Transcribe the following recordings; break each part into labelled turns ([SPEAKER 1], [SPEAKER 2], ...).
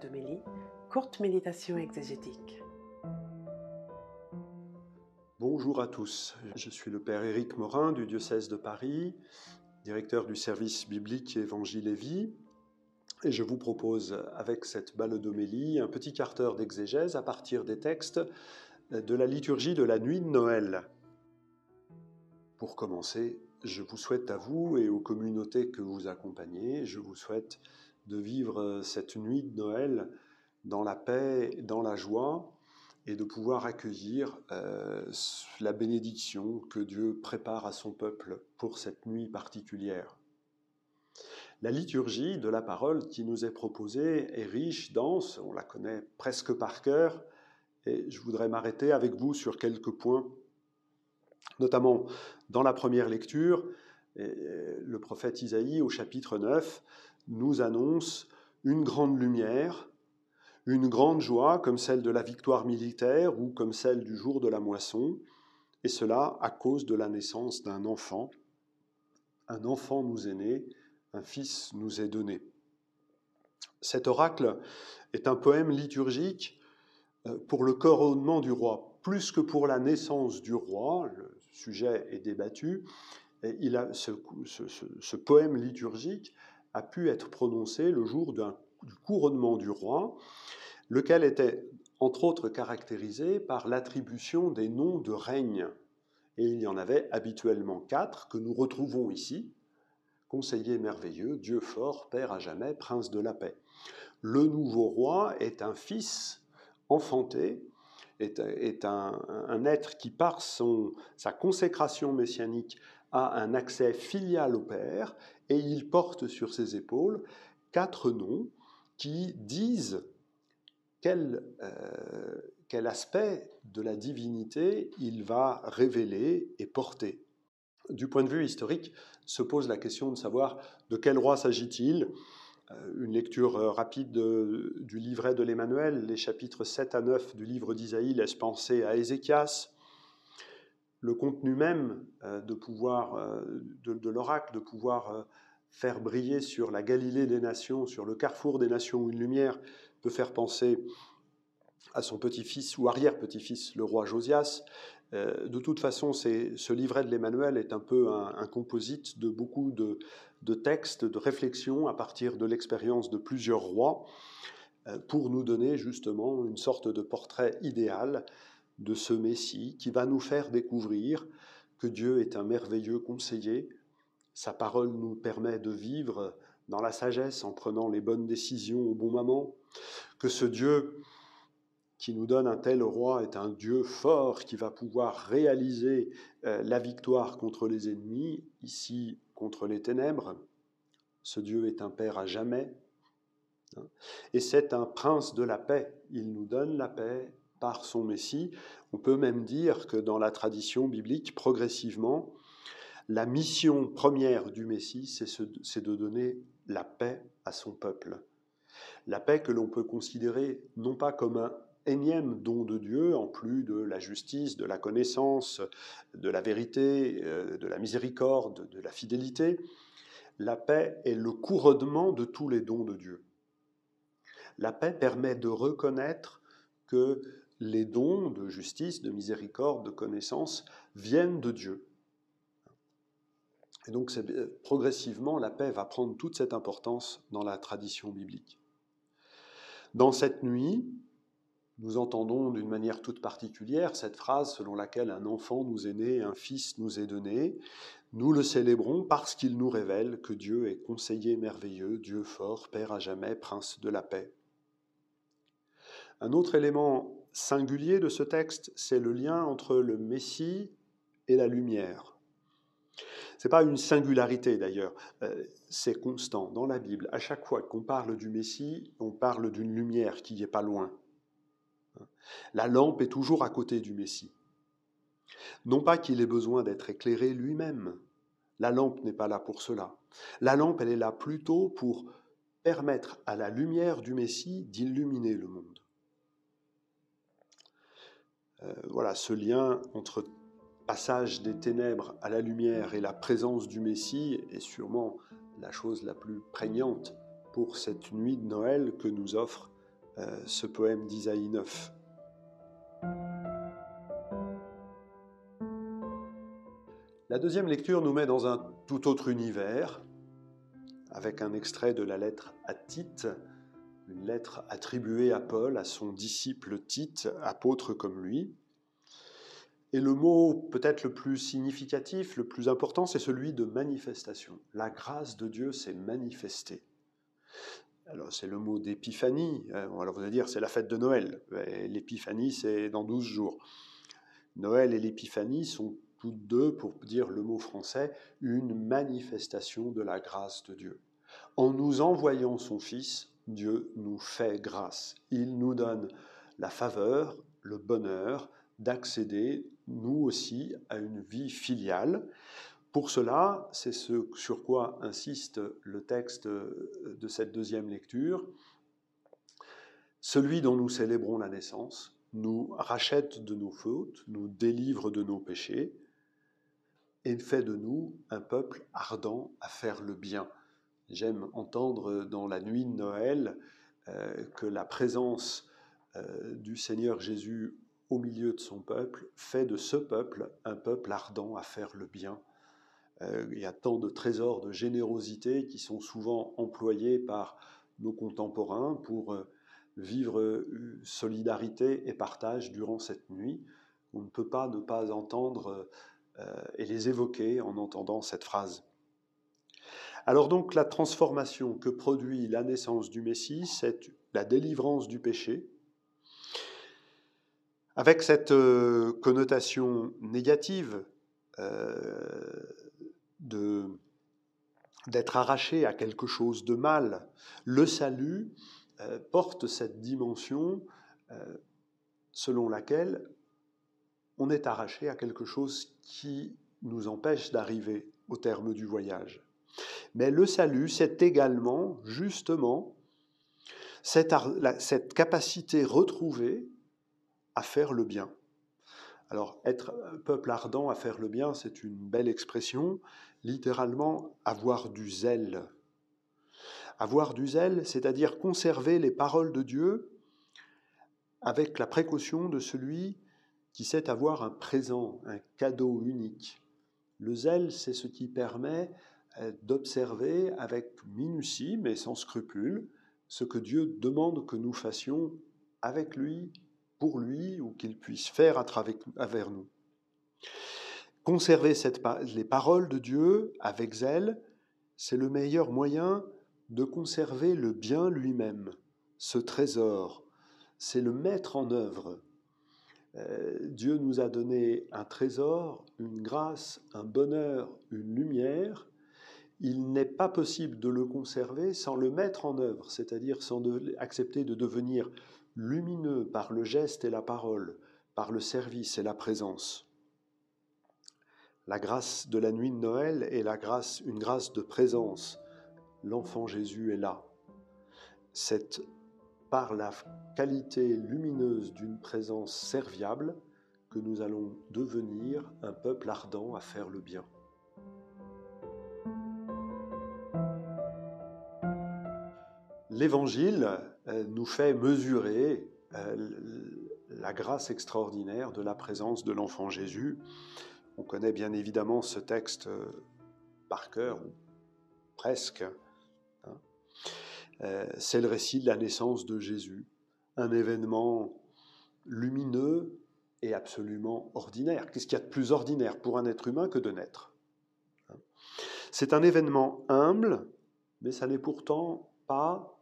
[SPEAKER 1] baladomélie, courte méditation exégétique.
[SPEAKER 2] Bonjour à tous, je suis le Père Éric Morin du diocèse de Paris, directeur du service biblique Évangile et Vie, et je vous propose avec cette baladomélie un petit quart d'exégèse à partir des textes de la liturgie de la nuit de Noël. Pour commencer, je vous souhaite à vous et aux communautés que vous accompagnez, je vous souhaite de vivre cette nuit de Noël dans la paix, dans la joie, et de pouvoir accueillir euh, la bénédiction que Dieu prépare à son peuple pour cette nuit particulière. La liturgie de la parole qui nous est proposée est riche, dense, on la connaît presque par cœur, et je voudrais m'arrêter avec vous sur quelques points Notamment dans la première lecture, le prophète Isaïe au chapitre 9 nous annonce une grande lumière, une grande joie comme celle de la victoire militaire ou comme celle du jour de la moisson, et cela à cause de la naissance d'un enfant. Un enfant nous est né, un fils nous est donné. Cet oracle est un poème liturgique euh, pour le couronnement du roi, plus que pour la naissance du roi, le sujet est débattu, et il a, ce, poème liturgique a pu être prononcé le jour du couronnement du roi, lequel était entre autres caractérisé par l'attribution des noms de règne. Et il y en avait habituellement quatre que nous retrouvons ici. Conseiller merveilleux, Dieu fort, Père à jamais, Prince de la paix. Le nouveau roi est un fils enfanté est, un, être qui, par son, sa consécration messianique, a un accès filial au Père, et il porte sur ses épaules quatre noms qui disent quel, euh, quel aspect de la divinité il va révéler et porter. Du point de vue historique, se pose la question de savoir de quel roi s'agit-il euh, une lecture euh, rapide du livret de l'Emmanuel, les chapitres 7 à 9 du livre d'Isaïe laissent penser à Ézéchias. Le contenu même euh, de, pouvoir, de, l'oracle, de pouvoir faire briller sur la Galilée des nations, sur le carrefour des nations une lumière, peut faire penser à son petit-fils ou arrière-petit-fils, le roi Josias. De toute façon, ce livret de l'Emmanuel est un peu un composite de beaucoup de, textes, de réflexions à partir de l'expérience de plusieurs rois euh, pour nous donner justement une sorte de portrait idéal de ce Messie qui va nous faire découvrir que Dieu est un merveilleux conseiller. Sa parole nous permet de vivre dans la sagesse en prenant les bonnes décisions au bon moment, que ce Dieu qui nous donne un tel roi est un Dieu fort qui va pouvoir réaliser euh, la victoire contre les ennemis, ici contre les ténèbres. Ce Dieu est un Père à jamais. Hein. Et c'est un prince de la paix. Il nous donne la paix par son Messie. On peut même dire que dans la tradition biblique, progressivement, la mission première du Messie, c'est de donner la paix à son peuple. La paix que l'on peut considérer non pas comme un énième don de Dieu, en plus de la justice, de la connaissance, de la vérité, euh, de la miséricorde, de la fidélité, la paix est le couronnement de tous les dons de Dieu. La paix permet de reconnaître que les dons de justice, de miséricorde, de connaissance viennent de Dieu. Et donc progressivement, la paix va prendre toute cette importance dans la tradition biblique. Dans cette nuit, nous entendons d'une manière toute particulière cette phrase selon laquelle un enfant nous est né, un fils nous est donné. Nous le célébrons parce qu'il nous révèle que Dieu est conseiller merveilleux, Dieu fort, Père à jamais, Prince de la paix. Un autre élément singulier de ce texte, c'est le lien entre le Messie et la lumière. Ce n'est pas une singularité d'ailleurs, euh, c'est constant dans la Bible. À chaque fois qu'on parle du Messie, on parle d'une lumière qui n'est pas loin. La lampe est toujours à côté du Messie. Non pas qu'il ait besoin d'être éclairé lui-même. La lampe n'est pas là pour cela. La lampe, elle est là plutôt pour permettre à la lumière du Messie d'illuminer le monde. Euh, voilà, ce lien entre passage des ténèbres à la lumière et la présence du Messie est sûrement la chose la plus prégnante pour cette nuit de Noël que nous offre euh, ce poème d'Isaïe 9. La deuxième lecture nous met dans un tout autre univers, avec un extrait de la lettre à Tite, une lettre attribuée à Paul, à son disciple Tite, apôtre comme lui. Et le mot peut-être le plus significatif, le plus important, c'est celui de manifestation. La grâce de Dieu s'est manifestée. Alors c'est le mot d'épiphanie. Euh, alors vous allez dire c'est la fête de Noël. L'épiphanie c'est dans 12 jours. Noël et l'épiphanie sont toutes deux, pour dire le mot français, une manifestation de la grâce de Dieu. En nous envoyant son Fils, Dieu nous fait grâce. Il nous donne la faveur, le bonheur d'accéder, nous aussi, à une vie filiale. Pour cela, c'est ce sur quoi insiste le texte de cette deuxième lecture, celui dont nous célébrons la naissance nous rachète de nos fautes, nous délivre de nos péchés, et fait de nous un peuple ardent à faire le bien. J'aime entendre dans la nuit de Noël euh, que la présence euh, du Seigneur Jésus au milieu de son peuple fait de ce peuple un peuple ardent à faire le bien. Euh, il y a tant de trésors de générosité qui sont souvent employés par nos contemporains pour vivre solidarité et partage durant cette nuit. On ne peut pas ne pas entendre et les évoquer en entendant cette phrase. Alors donc la transformation que produit la naissance du Messie, c'est la délivrance du péché, avec cette euh, connotation négative euh, d'être arraché à quelque chose de mal. Le salut porte cette dimension selon laquelle on est arraché à quelque chose qui nous empêche d'arriver au terme du voyage. Mais le salut, c'est également, justement, cette, capacité retrouvée à faire le bien. Alors, être un peuple ardent à faire le bien, c'est une belle expression, littéralement avoir du zèle. Avoir du zèle, c'est-à-dire conserver les paroles de Dieu avec la précaution de celui qui sait avoir un présent, un cadeau unique. Le zèle, c'est ce qui permet d'observer avec minutie, mais sans scrupule, ce que Dieu demande que nous fassions avec lui, pour lui, ou qu'il puisse faire à travers nous. Conserver les paroles de Dieu avec zèle, c'est le meilleur moyen de conserver le bien lui-même, ce trésor. C'est le mettre en œuvre, euh, Dieu nous a donné un trésor, une grâce, un bonheur, une lumière. Il n'est pas possible de le conserver sans le mettre en œuvre, c'est-à-dire sans accepter de devenir lumineux par le geste et la parole, par le service et la présence. La grâce de la nuit de Noël est la grâce, une grâce de présence. L'enfant Jésus est là. Cette par la qualité lumineuse d'une présence serviable que nous allons devenir un peuple ardent à faire le bien. L'Évangile euh, nous fait mesurer euh, la grâce extraordinaire de la présence de l'enfant Jésus. On connaît bien évidemment ce texte euh, par cœur, ou presque, euh, c'est le récit de la naissance de Jésus, un événement lumineux et absolument ordinaire. Qu'est-ce qu'il y a de plus ordinaire pour un être humain que de naître hein? C'est un événement humble, mais ça n'est pourtant pas,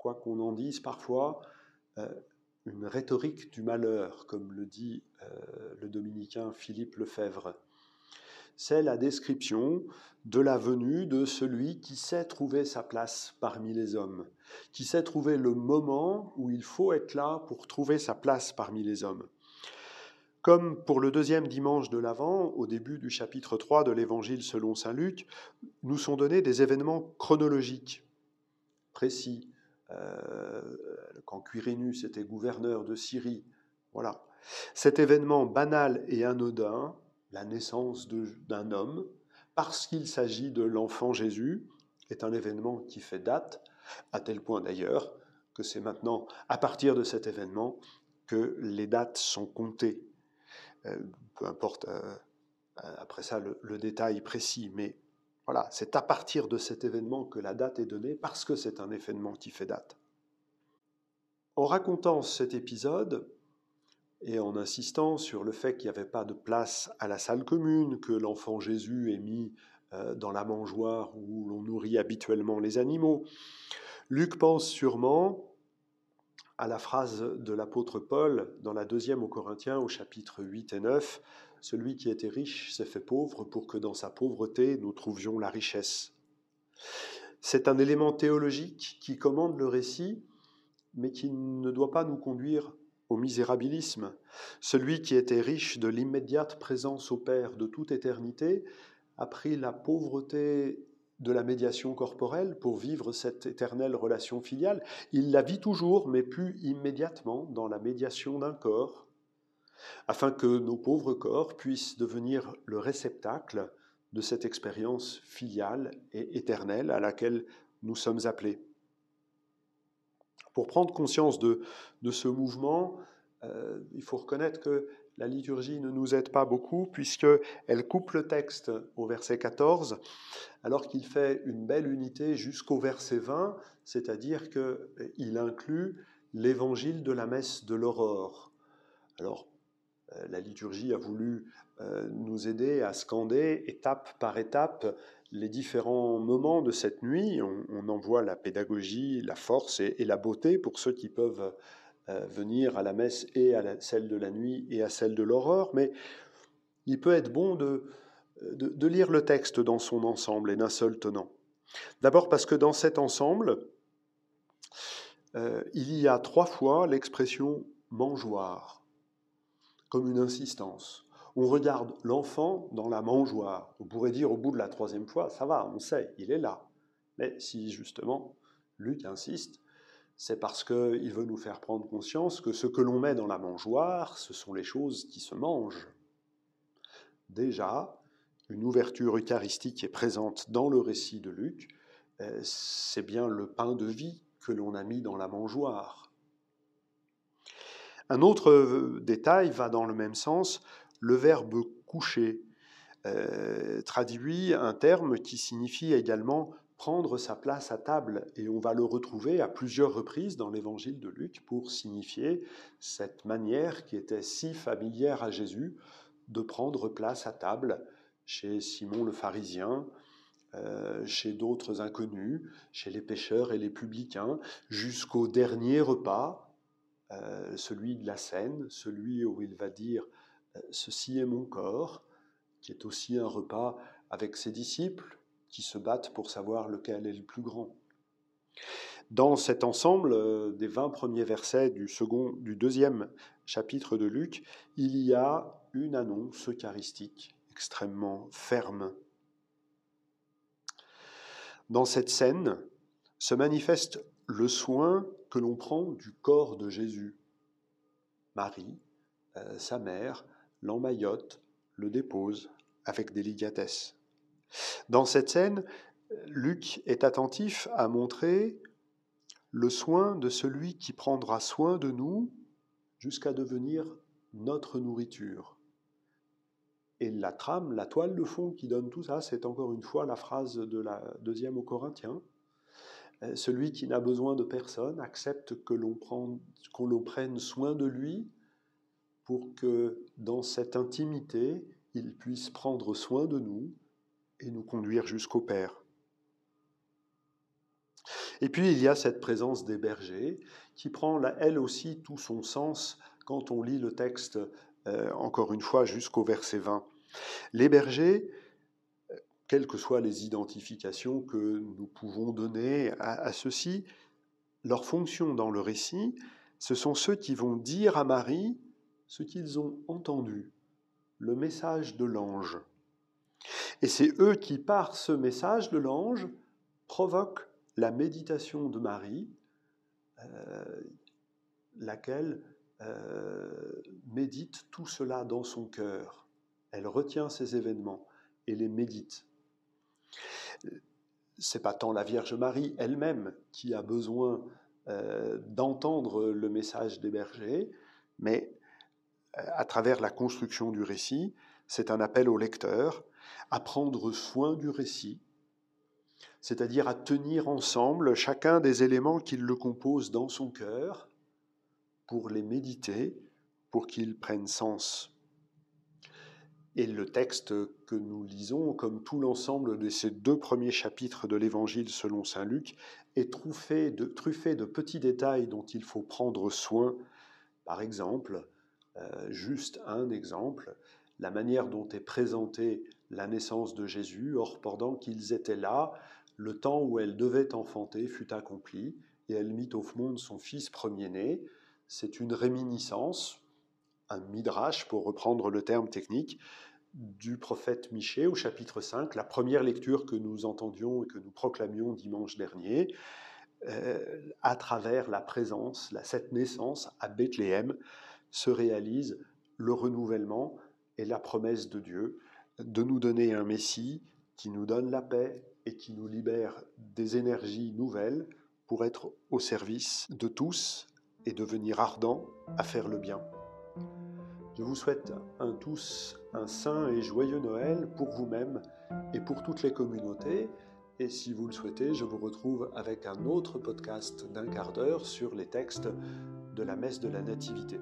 [SPEAKER 2] quoi qu'on en dise parfois, euh, une rhétorique du malheur, comme le dit euh, le dominicain Philippe Lefebvre c'est la description de la venue de celui qui sait trouver sa place parmi les hommes, qui sait trouver le moment où il faut être là pour trouver sa place parmi les hommes. Comme pour le deuxième dimanche de l'Avent, au début du chapitre 3 de l'Évangile selon Saint Luc, nous sont donnés des événements chronologiques, précis. Euh, quand Quirinus était gouverneur de Syrie, voilà. Cet événement banal et anodin la naissance d'un homme, parce qu'il s'agit de l'enfant Jésus, est un événement qui fait date, à tel point d'ailleurs que c'est maintenant, à partir de cet événement, que les dates sont comptées. Euh, peu importe euh, après ça le, détail précis, mais c'est à partir de cet événement que la date est donnée parce que c'est un événement qui fait date. En racontant cet épisode et en insistant sur le fait qu'il n'y avait pas de place à la salle commune, que l'enfant Jésus est mis euh, dans la mangeoire où l'on nourrit habituellement les animaux, Luc pense sûrement à la phrase de l'apôtre Paul dans la deuxième aux Corinthiens au chapitre 8 et 9, Celui qui était riche s'est fait pauvre pour que dans sa pauvreté nous trouvions la richesse. C'est un élément théologique qui commande le récit, mais qui ne doit pas nous conduire au misérabilisme. Celui qui était riche de l'immédiate présence au Père de toute éternité a pris la pauvreté de la médiation corporelle pour vivre cette éternelle relation filiale. Il la vit toujours, mais plus immédiatement, dans la médiation d'un corps, afin que nos pauvres corps puissent devenir le réceptacle de cette expérience filiale et éternelle à laquelle nous sommes appelés. Pour prendre conscience de, ce mouvement, euh, il faut reconnaître que la liturgie ne nous aide pas beaucoup puisqu'elle coupe le texte au verset 14 alors qu'il fait une belle unité jusqu'au verset 20, c'est-à-dire qu'il inclut l'évangile de la messe de l'aurore. Alors, la liturgie a voulu euh, nous aider à scander étape par étape les différents moments de cette nuit. On, en voit la pédagogie, la force et la beauté pour ceux qui peuvent venir à la messe et à celle de la nuit et à celle de l'aurore, mais il peut être bon de, lire le texte dans son ensemble et d'un seul tenant. D'abord parce que dans cet ensemble, euh, il y a trois fois l'expression mangeoire, comme une insistance. On regarde l'enfant dans la mangeoire. On pourrait dire au bout de la troisième fois, ça va, on sait, il est là. Mais si justement Luc insiste, c'est parce qu'il veut nous faire prendre conscience que ce que l'on met dans la mangeoire, ce sont les choses qui se mangent. Déjà, une ouverture eucharistique est présente dans le récit de Luc, euh, c'est bien le pain de vie que l'on a mis dans la mangeoire. Un autre euh, détail va dans le même sens, le verbe coucher euh, traduit un terme qui signifie également prendre sa place à table. Et on va le retrouver à plusieurs reprises dans l'évangile de Luc pour signifier cette manière qui était si familière à Jésus de prendre place à table chez Simon le pharisien, euh, chez d'autres inconnus, chez les pêcheurs et les publicains, jusqu'au dernier repas, euh, celui de la scène, celui où il va dire euh, Ceci est mon corps, qui est aussi un repas avec ses disciples, qui se battent pour savoir lequel est le plus grand. Dans cet ensemble euh, des 20 premiers versets du, second, du deuxième chapitre de Luc, il y a une annonce eucharistique extrêmement ferme. Dans cette scène se manifeste le soin que l'on prend du corps de Jésus. Marie, euh, sa mère, l'emmaillote, le dépose avec délicatesse. Dans cette scène, Luc est attentif à montrer le soin de celui qui prendra soin de nous jusqu'à devenir notre nourriture. Et la trame, la toile de fond qui donne tout ça, c'est encore une fois la phrase de la deuxième aux Corinthiens. Euh, celui qui n'a besoin de personne accepte que l'on prenne soin de lui pour que dans cette intimité, il puisse prendre soin de nous et nous conduire jusqu'au Père. Et puis il y a cette présence des bergers qui prend elle aussi tout son sens quand on lit le texte euh, encore une fois jusqu'au verset 20. Les bergers, quelles que soient les identifications que nous pouvons donner à, ceux-ci, leur fonction dans le récit, ce sont ceux qui vont dire à Marie ce qu'ils ont entendu, le message de l'ange. Et c'est eux qui, par ce message de l'ange, provoquent la méditation de Marie, euh, laquelle euh, médite tout cela dans son cœur. Elle retient ces événements et les médite. C'est pas tant la Vierge Marie elle-même qui a besoin euh, d'entendre le message des bergers, mais euh, à travers la construction du récit, c'est un appel au lecteur à prendre soin du récit, c'est-à-dire à tenir ensemble chacun des éléments qui le composent dans son cœur pour les méditer, pour qu'ils prennent sens. Et le texte que nous lisons, comme tout l'ensemble de ces deux premiers chapitres de l'Évangile selon Saint Luc, est truffé de, petits détails dont il faut prendre soin. Par exemple, euh, juste un exemple, la manière dont est présentée la naissance de Jésus, or pendant qu'ils étaient là, le temps où elle devait enfanter fut accompli, et elle mit au monde son fils premier-né. C'est une réminiscence, un midrash pour reprendre le terme technique, du prophète Michée au chapitre 5, la première lecture que nous entendions et que nous proclamions dimanche dernier, euh, à travers la présence, la, cette naissance à Bethléem, se réalise le renouvellement et la promesse de Dieu de nous donner un Messie qui nous donne la paix et qui nous libère des énergies nouvelles pour être au service de tous et devenir ardent à faire le bien. Je vous souhaite un tous un saint et joyeux Noël pour vous-même et pour toutes les communautés. Et si vous le souhaitez, je vous retrouve avec un autre podcast d'un quart d'heure sur les textes de la messe de la Nativité.